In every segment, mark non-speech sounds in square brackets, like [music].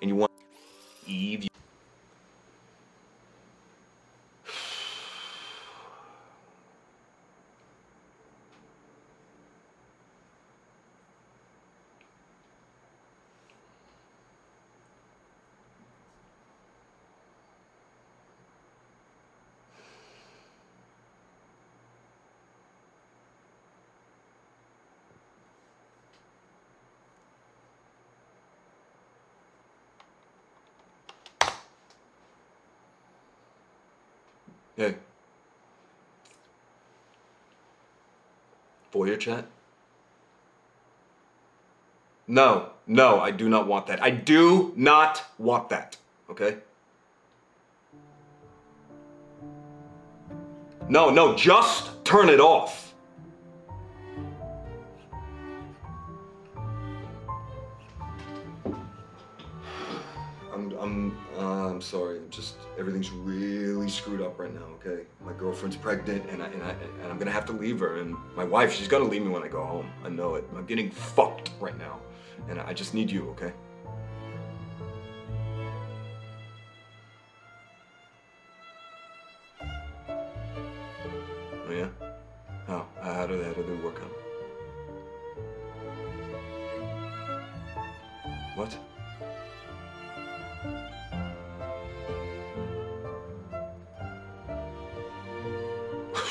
and you want Eve. Hey. Voyeur chat? No, no, I do not want that. I do not want that. Okay? No, no, just turn it off. I'm, uh, I'm sorry. I'm just everything's really screwed up right now. Okay, my girlfriend's pregnant, and I, and I and I'm gonna have to leave her. And my wife, she's gonna leave me when I go home. I know it. I'm getting fucked right now, and I just need you. Okay. Oh yeah. How? How did how did it work out? What?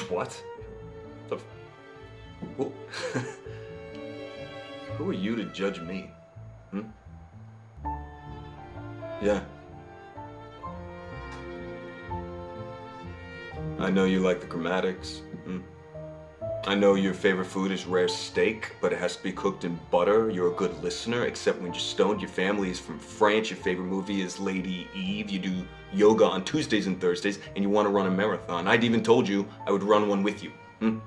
What? The who? [laughs] who are you to judge me? Hmm? Yeah. I know you like the grammatics. Hmm? I know your favorite food is rare steak, but it has to be cooked in butter. You're a good listener, except when you're stoned. Your family is from France. Your favorite movie is Lady Eve. You do yoga on Tuesdays and Thursdays, and you want to run a marathon. I'd even told you I would run one with you. Hmm?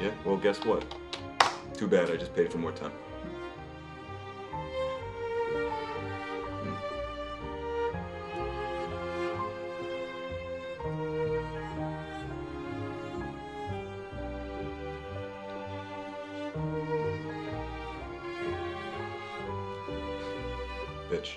Yeah, well, guess what? Too bad, I just paid for more time. Hmm. Bitch.